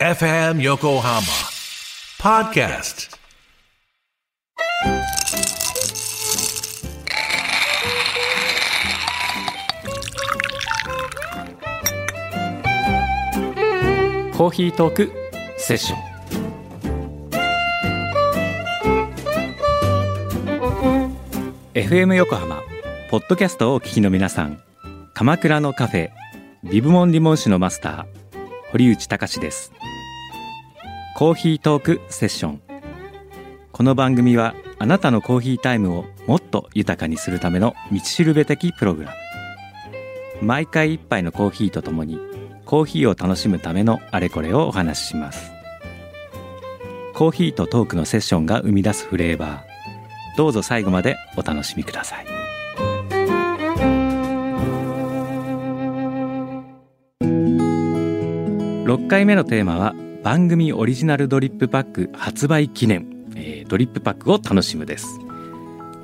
FM Yokohama Podcast.「コーヒートークセッション」FM 横浜ポッドキャストをお聞きの皆さん。鎌倉のカフェビブモンリモン酒のマスター堀内隆ですコーヒートークセッション。この番組はあなたのコーヒータイムをもっと豊かにするための道しるべ的プログラム。毎回一杯のコーヒーとともにコーヒーを楽しむためのあれこれをお話しします。コーヒーとトークのセッションが生み出すフレーバー。どうぞ最後までお楽しみください。6回目のテーマは番組オリジナルドリップパック発売記念、えードリップパックを楽しむです。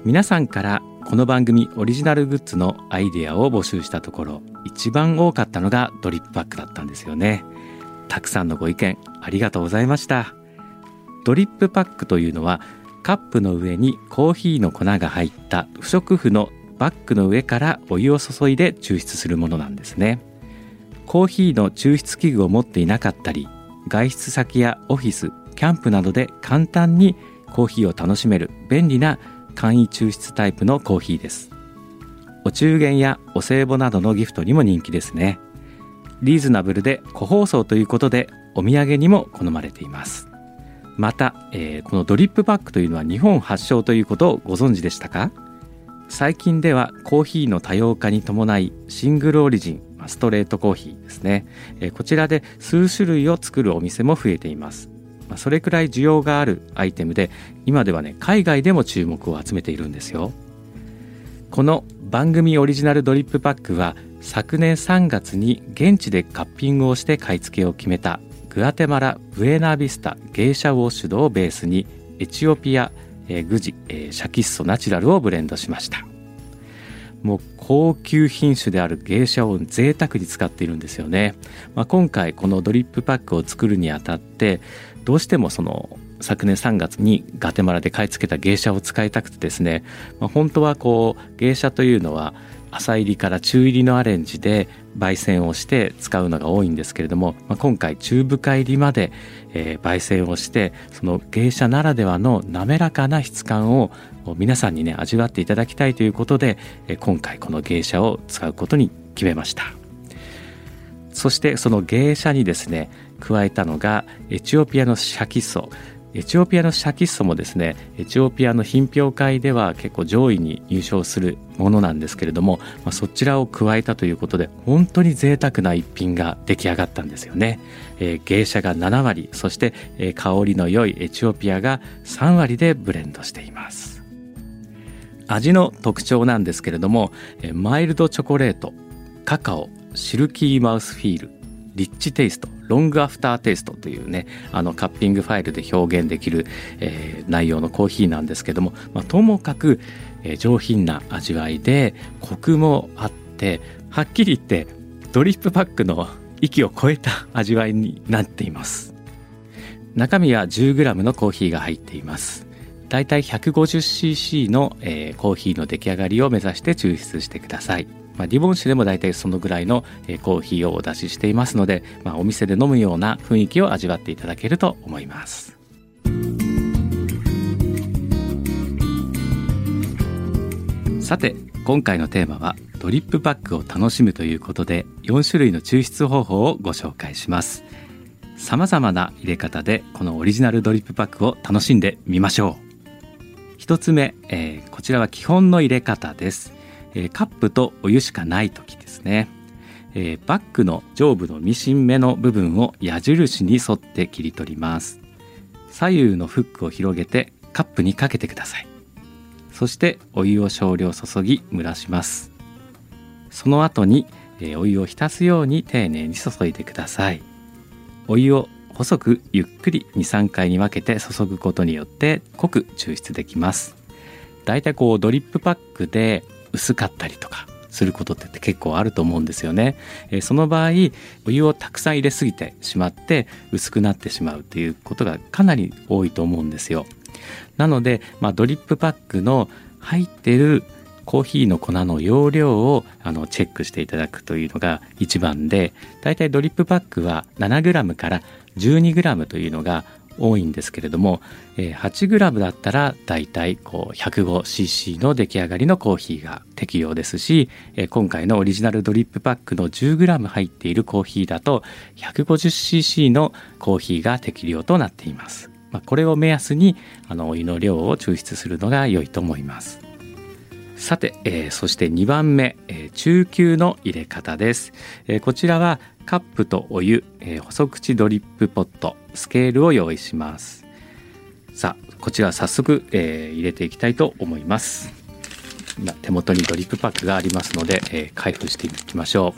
皆さんからこの番組オリジナルグッズのアイデアを募集したところ一番多かったのがドリップパックだったんですよね。たくさんのご意見ありがとうございました。ドリップパックというのはカップの上にコーヒーの粉が入った不織布のバッグの上からお湯を注いで抽出するものなんですね。コーヒーの抽出器具を持っていなかったり外出先やオフィスキャンプなどで簡単にコーヒーを楽しめる便利な簡易抽出タイプのコーヒーです。お中元やお歳暮などのギフトにも人気ですね。リーズナブルで個包装ということでお土産にも好まれています。また、えーこのドリップパックというのは日本発祥ということをご存知でしたか？最近ではコーヒーの多様化に伴いシングルオリジンストレートコーヒーですね、えこちらで数種類を作るお店も増えています。それくらい需要があるアイテムで今ではね海外でも注目を集めているんですよ。この番組オリジナルドリップパックは昨年3月に現地でカッピングをして買い付けを決めたグアテマラ・ブエナビスタゲイシャウォッシュドをベースにエチオピア、えグジ、えシャキッソナチュラルをブレンドしました。もう高級品種である芸者を贅沢に使っているんですよね、まあ、今回このドリップパックを作るにあたってどうしてもその昨年3月にガテマラで買い付けた芸者を使いたくてですね、まあ、本当はこう芸者というのは浅入りから中入りのアレンジで焙煎をして使うのが多いんですけれども、まあ、今回中深入りまで、えー焙煎をしてその芸者ならではの滑らかな質感を皆さんにね味わっていただきたいということで、えー今回この芸者を使うことに決めました。そしてその芸者にですね加えたのがエチオピアのシャキソエチオピアのシャキッソもですねエチオピアの品評会では結構上位に入賞するものなんですけれども、まあ、そちらを加えたということで本当に贅沢な一品が出来上がったんですよね、えーゲイシャが7割そして、えー香りの良いエチオピアが3割でブレンドしています。味の特徴なんですけれどもえー mild chocolate cacao silky mouthfeel rich taste long aftertaste というねあのカッピングプロファイルで表現できる、えー内容のコーヒーなんですけども、まあ、ともかく、えー上品な味わいでコクもあってはっきり言ってドリップパックの域を超えた味わいになっています。中身は 10g のコーヒーが入っています。だいたい 150cc の、えーコーヒーの出来上がりを目指して抽出してください、まあ、リボン酒でもだいたいそのぐらいの、コーヒーをお出ししていますので、まあ、お店で飲むような雰囲気を味わっていただけると思います。さて今回のテーマはドリップパックを楽しむということで4種類の抽出方法をご紹介します。様々な入れ方でこのオリジナルドリップパックを楽しんでみましょう。一つ目、えーこちらは基本の入れ方です、えーカップとお湯しかない時ですね、えーバッグの上部のミシン目の部分を矢印に沿って切り取ります。左右のフックを広げてカップにかけてください。そしてお湯を少量注ぎ蒸らします。その後に、えーお湯を浸すように丁寧に注いでください。お湯を細くゆっくり23回に分けて注ぐことによって濃く抽出できます。だいたいこうドリップパックで薄かったりとかすることって結構あると思うんですよね、えー、その場合お湯をたくさん入れすぎてしまって薄くなってしまうということがかなり多いと思うんですよ。なので、まあ、ドリップパックの入ってるコーヒーの粉の容量をあのチェックしていただくというのが一番でだいたいドリップパックは 7g から 12g というのが多いんですけれども 8g だったらだいたい 105cc の出来上がりのコーヒーが適用ですし今回のオリジナルドリップパックの 10g 入っているコーヒーだと 150cc のコーヒーが適量となっています。まあこれを目安にあのお湯の量を抽出するのが良いと思います。さて、えー、そして2番目、えー、中級の入れ方です、えー、こちらはカップとお湯、えー、細口ドリップポットスケールを用意します。さあこちら早速、えー、入れていきたいと思います。今手元にドリップパックがありますので、えー、開封していきましょ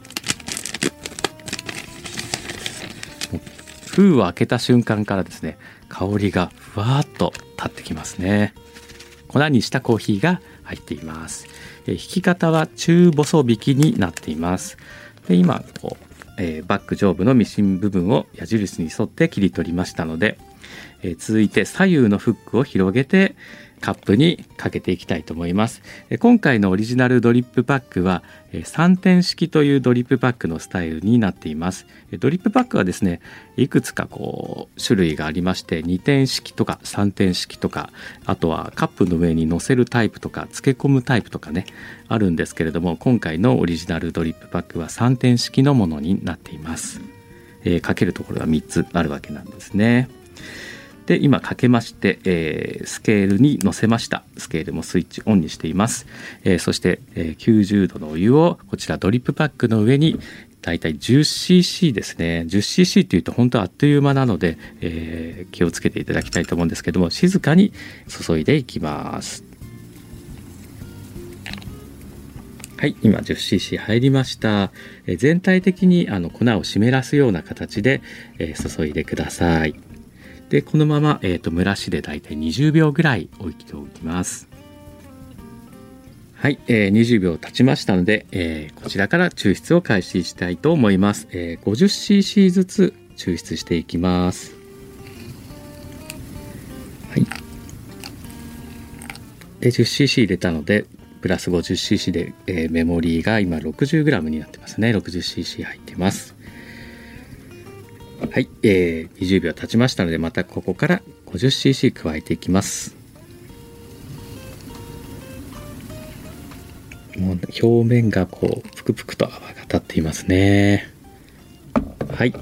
う。封を開けた瞬間からですね香りがふわーっと立ってきますね。粉にしたコーヒーが入っています。え引き方は中細引きになっています。で今こう、えー、バック上部のミシン部分を矢印に沿って切り取りましたので、えー、続いて左右のフックを広げて、カップにかけていきたいと思います。今回のオリジナルドリップパックは3点式というドリップパックのスタイルになっています。ドリップパックはですねいくつかこう種類がありまして2点式とか3点式とかあとはカップの上に乗せるタイプとか漬け込むタイプとかねあるんですけれども今回のオリジナルドリップパックは3点式のものになっています、えー、かけるところが3つあるわけなんですね。で今かけまして、えー、スケールに乗せましたスケールもスイッチオンにしています、えー、そして、えー、90度のお湯をこちらドリップパックの上にだいたい 10cc ですね 10cc というと本当あっという間なので、えー、気をつけていただきたいと思うんですけども静かに注いでいきますはい、今 10cc 入りました。え全体的にあの粉を湿らすような形で、えー、注いでください。でこのまま、えーと、蒸らしでだいたい20秒ぐらい置いておきます。はい、えー、20秒経ちましたので、えー、こちらから抽出を開始したいと思います、えー、50cc ずつ抽出していきます。はい。で 10cc 入れたのでプラス 50cc で、えー、メモリーが今 60g になってますね。60cc 入ってます。はい、えー、20秒経ちましたのでまたここから 50cc 加えていきます。もう表面がこうぷくぷくと泡が立っていますね。はい。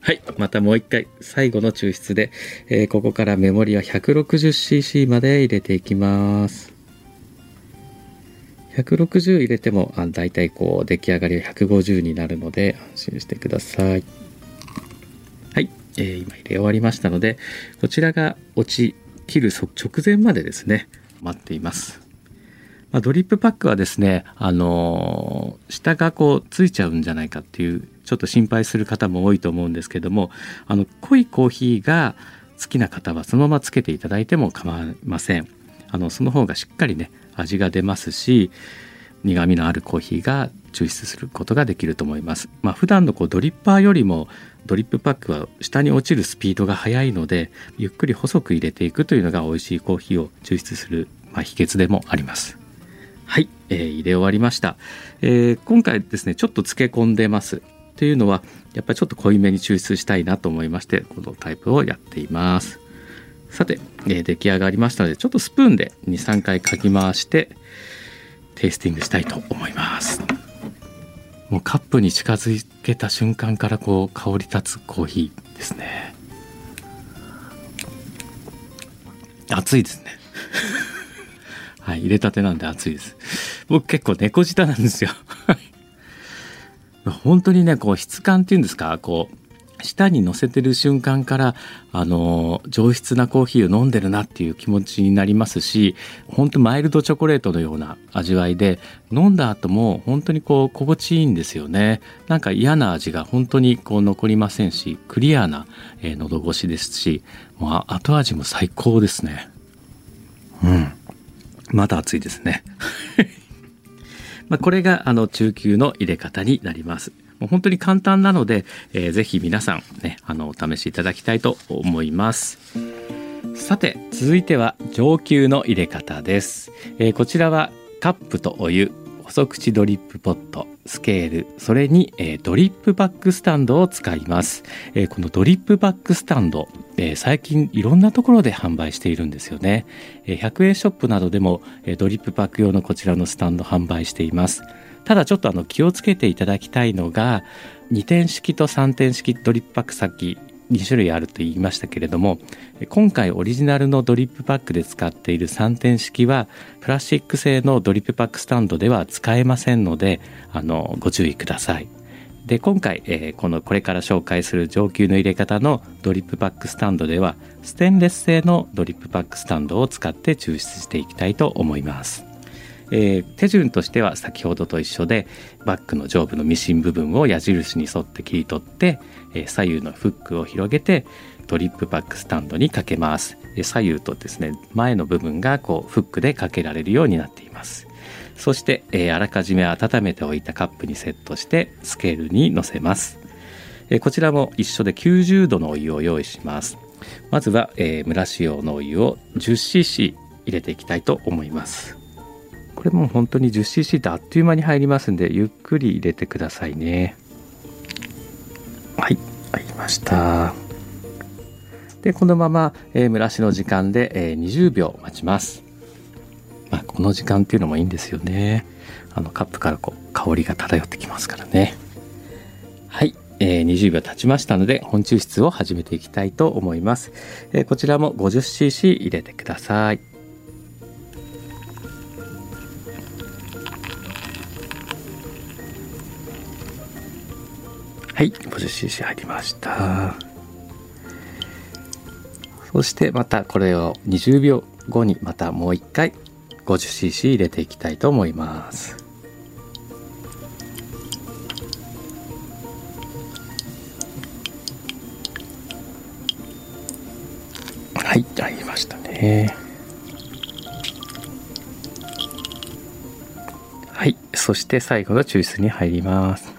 はいまたもう一回最後の抽出で、えー、ここからメモリは 160cc まで入れていきます。160入れてもあだいたいこう出来上がりは150になるので安心してください。えー、今入れ終わりましたのでこちらが落ち切る直前までですね待っています。まあ、ドリップパックはですね、あのー、下がこうついちゃうんじゃないかっていうちょっと心配する方も多いと思うんですけどもあの濃いコーヒーが好きな方はそのままつけていただいても構いません。あのその方がしっかりね味が出ますし苦みのあるコーヒーが抽出することができると思います。まあ、普段のこうドリッパーよりもドリップパックは下に落ちるスピードが速いのでゆっくり細く入れていくというのが美味しいコーヒーを抽出する、まあ、秘訣でもあります。はい、えー、入れ終わりました、えー、今回ですねちょっと漬け込んでますというのはやっぱりちょっと濃いめに抽出したいなと思いましてこのタイプをやっていますさて、えー、出来上がりましたのでちょっとスプーンで23回かき回してテイスティングしたいと思います。もうカップに近づけた瞬間からこう香り立つコーヒーですね。熱いですね。はい入れたてなんで熱いです。僕結構猫舌なんですよ。本当にねこう質感っていうんですかこう舌に乗せてる瞬間からあの上質なコーヒーを飲んでるなっていう気持ちになりますし本当マイルドチョコレートのような味わいで飲んだ後も本当にこう心地いいんですよね。なんか嫌な味が本当にこう残りませんしクリアな、えー、喉越しですしもう後味も最高ですね。うん。まだ暑いですね。まあ、これがあの中級の入れ方になります。もう本当に簡単なので、えー、ぜひ皆さんねあのお試しいただきたいと思います。さて続いては上級の入れ方です、えー、こちらはカップとお湯細口ドリップポットスケールそれに、えー、ドリップバックスタンドを使います、えー、このドリップバックスタンド、えー、最近いろんなところで販売しているんですよね、えー、100円ショップなどでも、えー、ドリップバック用のこちらのスタンド販売しています。ただちょっとあの気をつけていただきたいのが2点式と3点式ドリップバック先2種類あると言いましたけれども今回オリジナルのドリップバッグで使っている3点式はプラスチック製のドリップバッグスタンドでは使えませんのであのご注意ください。で今回、えー、このこれから紹介する上級の入れ方のドリップバッグスタンドではステンレス製のドリップバッグスタンドを使って抽出していきたいと思います。えー、手順としては先ほどと一緒でバッグの上部のミシン部分を矢印に沿って切り取ってえ左右のフックを広げてドリップバックスタンドにかけます。左右とですね前の部分がこうフックでかけられるようになっています。そして、えあらかじめ温めておいたカップにセットしてスケールに乗せます、えこちらも一緒で90度のお湯を用意します。まずは、え蒸らし用のお湯を 10cc 入れていきたいと思います。れも本当に 10cc ってあっという間に入りますんでゆっくり入れてくださいね。はいありました。でこのまま、えー、蒸らしの時間で、えー、20秒待ちます、まあ、この時間っていうのもいいんですよね。あのカップからこう香りが漂ってきますからね。はい、えー、20秒経ちましたので本抽出を始めていきたいと思います、えー、こちらも 50cc 入れてください。はい 50cc 入りました。そしてまたこれを20秒後にまたもう一回 50cc 入れていきたいと思います。はい入りましたね。はいそして最後の抽出に入ります。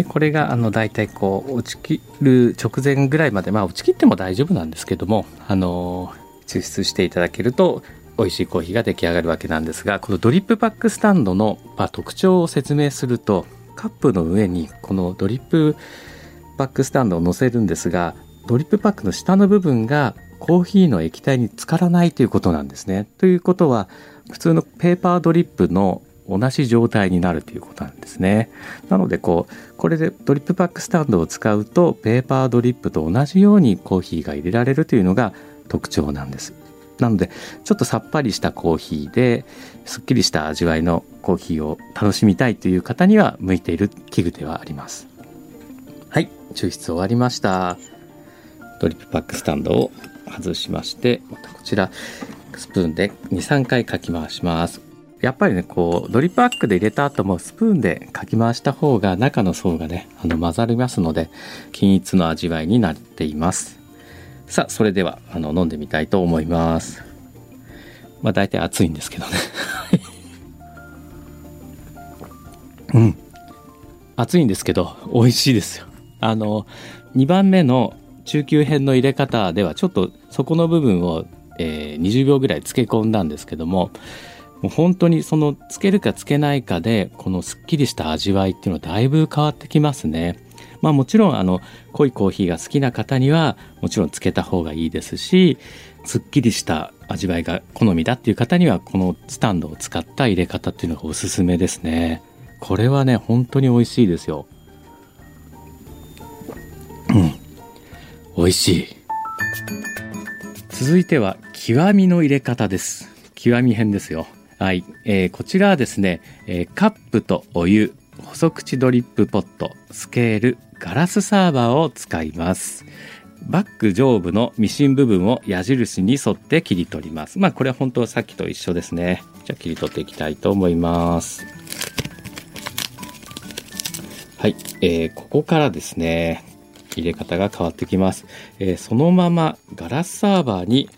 でこれがあの大体こう落ちきる直前ぐらいまでまあ落ちきっても大丈夫なんですけどもあの抽出していただけると美味しいコーヒーが出来上がるわけなんですがこのドリップパックスタンドの、ま、特徴を説明するとカップの上にこのドリップバッグスタンドを乗せるんですがドリップバッグの下の部分がコーヒーの液体に浸からないということなんですね。ということは普通のペーパードリップの同じ状態になるということなんですね。なのでこうこれでドリップバッグスタンドを使うとペーパードリップと同じようにコーヒーが入れられるというのが特徴なんです。なのでちょっとさっぱりしたコーヒーですっきりした味わいのコーヒーを楽しみたいという方には向いている器具ではあります。はい、抽出終わりました。ドリップパックスタンドを外しまして、またこちらスプーンで2、3回かき回します。やっぱりねこうドリップパックで入れた後もスプーンでかき回した方が中の層がねあの混ざりますので均一の味わいになっています。さあそれではあの飲んでみたいと思います。まあ大体熱いんですけどね。うん。熱いんですけど美味しいですよ。あの2番目の中級編の入れ方ではちょっとそこの部分を、えー、20秒ぐらい漬け込んだんですけどももう本当にそのつけるかつけないかでこのすっきりした味わいっていうのはだいぶ変わってきますね。まあもちろんあの濃いコーヒーが好きな方にはもちろんつけた方がいいですしすっきりした味わいが好みだっていう方にはこのスタンドを使った入れ方っていうのがおすすめですね。これはね本当に美味しいですよ。うん。美味しい。続いては極みの入れ方です。極み編ですよ。はい、えー、こちらはですね、えー、カップとお湯、細口ドリップポット、スケール、ガラスサーバーを使います。バッグ上部のミシン部分を矢印に沿って切り取ります。まあこれは本当はさっきと一緒ですね。じゃあ切り取っていきたいと思います。はい、えー、ここからですね、入れ方が変わってきます、えーそのままガラスサーバーに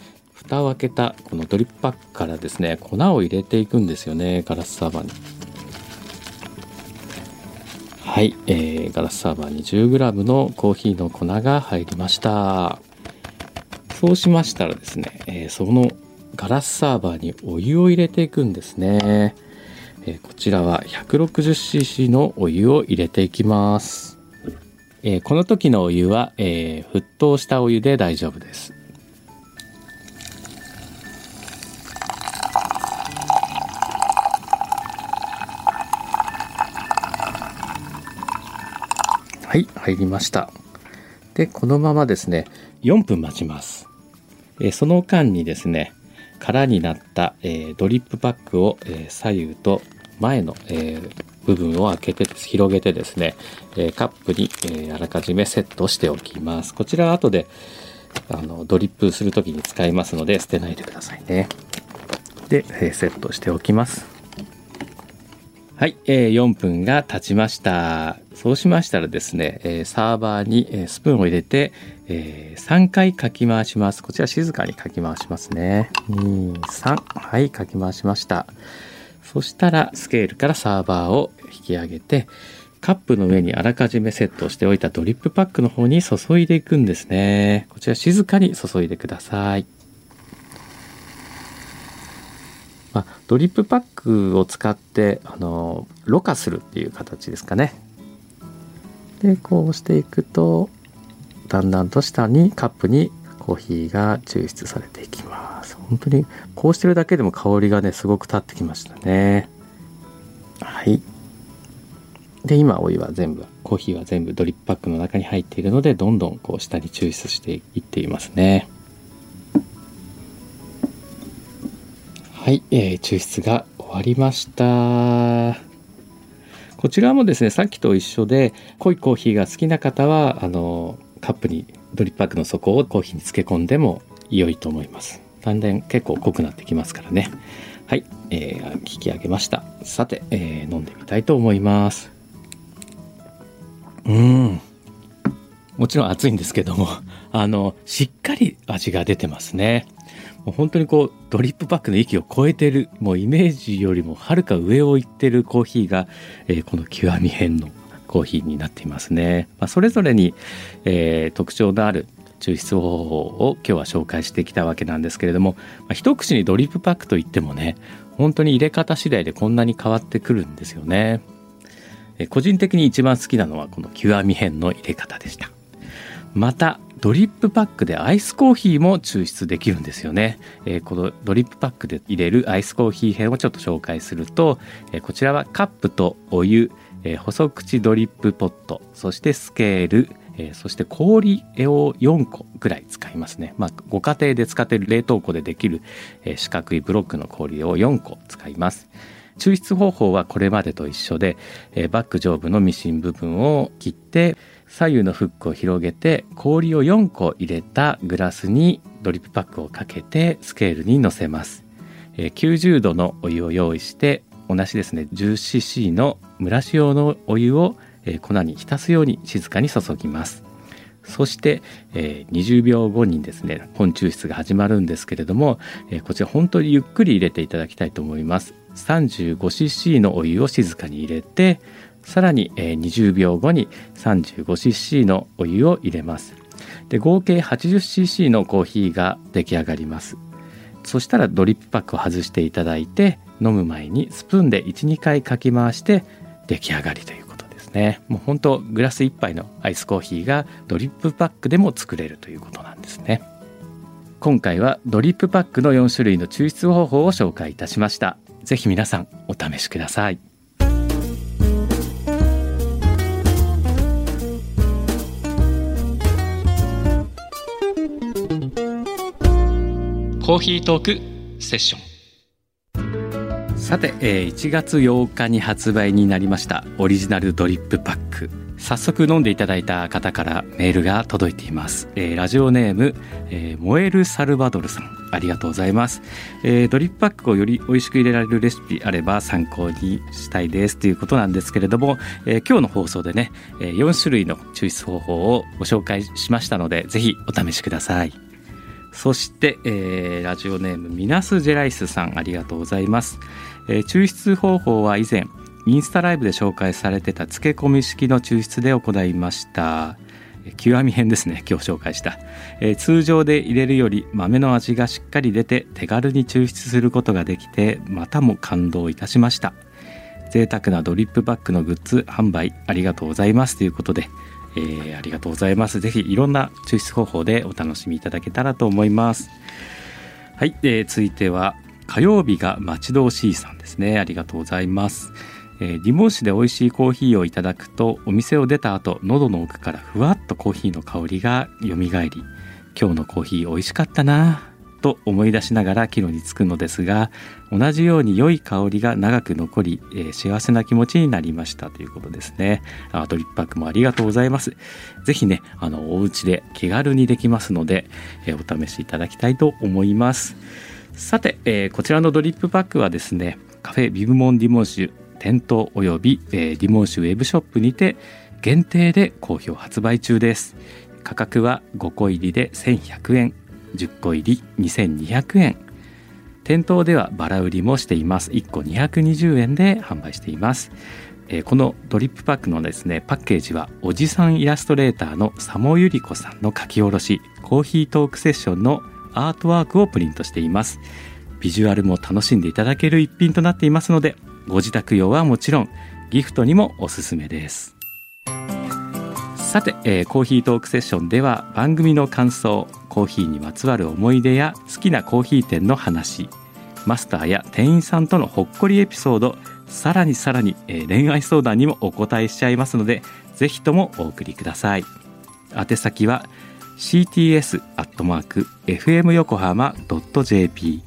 蓋を開けたこのドリップパックからですね粉を入れていくんですよねガラスサーバーに。はい、えーガラスサーバーに 10g のコーヒーの粉が入りました。そうしましたらですね、えーそのガラスサーバーにお湯を入れていくんですね、えーこちらは 160cc のお湯を入れていきます、えーこの時のお湯は、えー沸騰したお湯で大丈夫です。はい入りました。でこのままですね4分待ちます、えその間にですね空になった、えドリップパックを、え左右と前の、え部分を開けて広げてですね、えカップに、えあらかじめセットしておきます。こちらは後であのドリップする時に使いますので捨てないでくださいね。で、えセットしておきます。はい、えー4分が経ちました。そうしましたらですね、えーサーバーにえスプーンを入れて、えー3回かき回します。こちら静かにかき回しますね。2、3。はい、かき回しました。そしたらスケールからサーバーを引き上げて、カップの上にあらかじめセットしておいたドリップパックの方に注いでいくんですね。こちら静かに注いでください。まあ、ドリップパックを使ってあのろ過するっていう形ですかね。でこうしていくとだんだんと下にカップにコーヒーが抽出されていきます。本当にこうしてるだけでも香りがねすごく立ってきましたね。はい。で今お湯は全部コーヒーは全部ドリップパックの中に入っているのでどんどんこう下に抽出していっていますね。はい、えー抽出が終わりました。こちらもですね、さっきと一緒で、濃いコーヒーが好きな方は、あの、カップにドリップパックの底をコーヒーに漬け込んでも良いと思います。だんだん結構濃くなってきますからね。はい、えー引き上げました。さて、えー飲んでみたいと思います。うん。もちろん熱いんですけども、あの、しっかり味が出てますね。もう本当にこうドリップパックの域を超えてるもうイメージよりもはるか上を行ってるコーヒーが、えーこの極み編のコーヒーになっていますね、まあ、それぞれに、えー特徴のある抽出方法を今日は紹介してきたわけなんですけれども、まあ、一口にドリップパックといってもね本当に入れ方次第でこんなに変わってくるんですよね。えー個人的に一番好きなのはこの極み編の入れ方でした。またドリップパックでアイスコーヒーも抽出できるんですよね、えーこのドリップパックで入れるアイスコーヒー編をちょっと紹介すると、えーこちらはカップとお湯、えー細口ドリップポットそしてスケール、えーそして氷を4個ぐらい使いますね、まあ、ご家庭で使っている冷凍庫でできる、えー四角いブロックの氷を4個使います。抽出方法はこれまでと一緒で、えーバック上部のミシン部分を切って左右のフックを広げて氷を4個入れたグラスにドリップパックをかけてスケールに乗せます、えー90度のお湯を用意して同じですね 10cc の蒸らし用のお湯を、えー粉に浸すように静かに注ぎます。そして、えー20秒後にですね本抽出が始まるんですけれども、えーこちら本当にゆっくり入れていただきたいと思います。35cc のお湯を静かに入れてさらに、え20秒後に 35cc のお湯を入れます。で合計 80cc のコーヒーが出来上がります。そしたらドリップパックを外していただいて飲む前にスプーンで12回かき回して出来上がりということですね。もう本当グラス1杯のアイスコーヒーがドリップパックでも作れるということなんですね。今回はドリップパックの4種類の抽出方法を紹介いたしました。ぜひ皆さんお試しください。コーヒートークセッション。さて、えー1月8日に発売になりましたオリジナルドリップパック。早速飲んでいただいた方からメールが届いています、えー、ラジオネーム、えー、燃えるサルバドルさん。ありがとうございます、えー、ドリップパックをより美味しく入れられるレシピあれば参考にしたいです。ということなんですけれども、えー、今日の放送でね、えー、4種類の抽出方法をご紹介しましたのでぜひお試しください。そして、えー、ラジオネームミナスジェライスさんありがとうございます、えー、抽出方法は以前インスタライブで紹介されてた漬け込み式の抽出で行いました。極み編ですね今日紹介した、えー、通常で入れるより豆の味がしっかり出て手軽に抽出することができてまたも感動いたしました。贅沢なドリップバッグのグッズ販売ありがとうございます。ということで、えー、ありがとうございます。ぜひいろんな抽出方法でお楽しみいただけたらと思います。はい、えー、続いては火曜日が待ち遠しいさんですね。ありがとうございます。えー、リモン市で美味しいコーヒーをいただくとお店を出た後喉の奥からふわっとコーヒーの香りがよみがえり今日のコーヒー美味しかったな。と思い出しながら帰路に着くのですが同じように良い香りが長く残り、えー、幸せな気持ちになりましたということですね。あドリップパックもありがとうございます。ぜひねあのお家で気軽にできますので、えー、お試しいただきたいと思います。さて、えー、こちらのドリップパックはですねカフェビブモンディモンシュ店頭および、えー、リモーシュウェブショップにて限定で好評発売中です。価格は5個入りで1100円。10個入り2200円。店頭ではバラ売りもしています。1個220円で販売しています。えこのドリップパックのですねパッケージはおじさんイラストレーターの佐茂ゆり子さんの書き下ろしコーヒートークセッションのアートワークをプリントしています。ビジュアルも楽しんでいただける一品となっていますのでご自宅用はもちろんギフトにもおすすめです。さて、えー、コーヒートークセッションでは番組の感想コーヒーにまつわる思い出や好きなコーヒー店の話マスターや店員さんとのほっこりエピソードさらにさらに、えー、恋愛相談にもお答えしちゃいますのでぜひともお送りください。宛先は cts.fm 横浜 .jp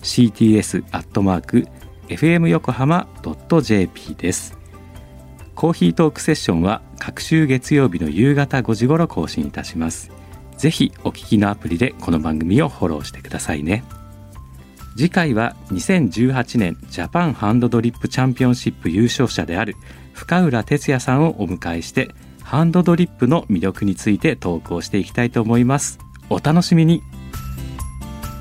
cts.fm fm 横浜 .jp です。コーヒートークセッションは各週月曜日の夕方5時頃更新いたします。ぜひお聞きのアプリでこの番組をフォローしてくださいね。次回は2018年ジャパンハンドドリップチャンピオンシップ優勝者である深浦哲也さんをお迎えしてハンドドリップの魅力について投稿していきたいと思います。お楽しみに。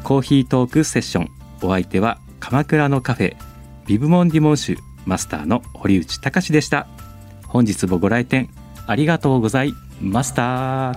コーヒートークセッション。お相手は鎌倉のカフェビブモンディモンシュマスターの堀内隆でした。本日もご来店ありがとうございました。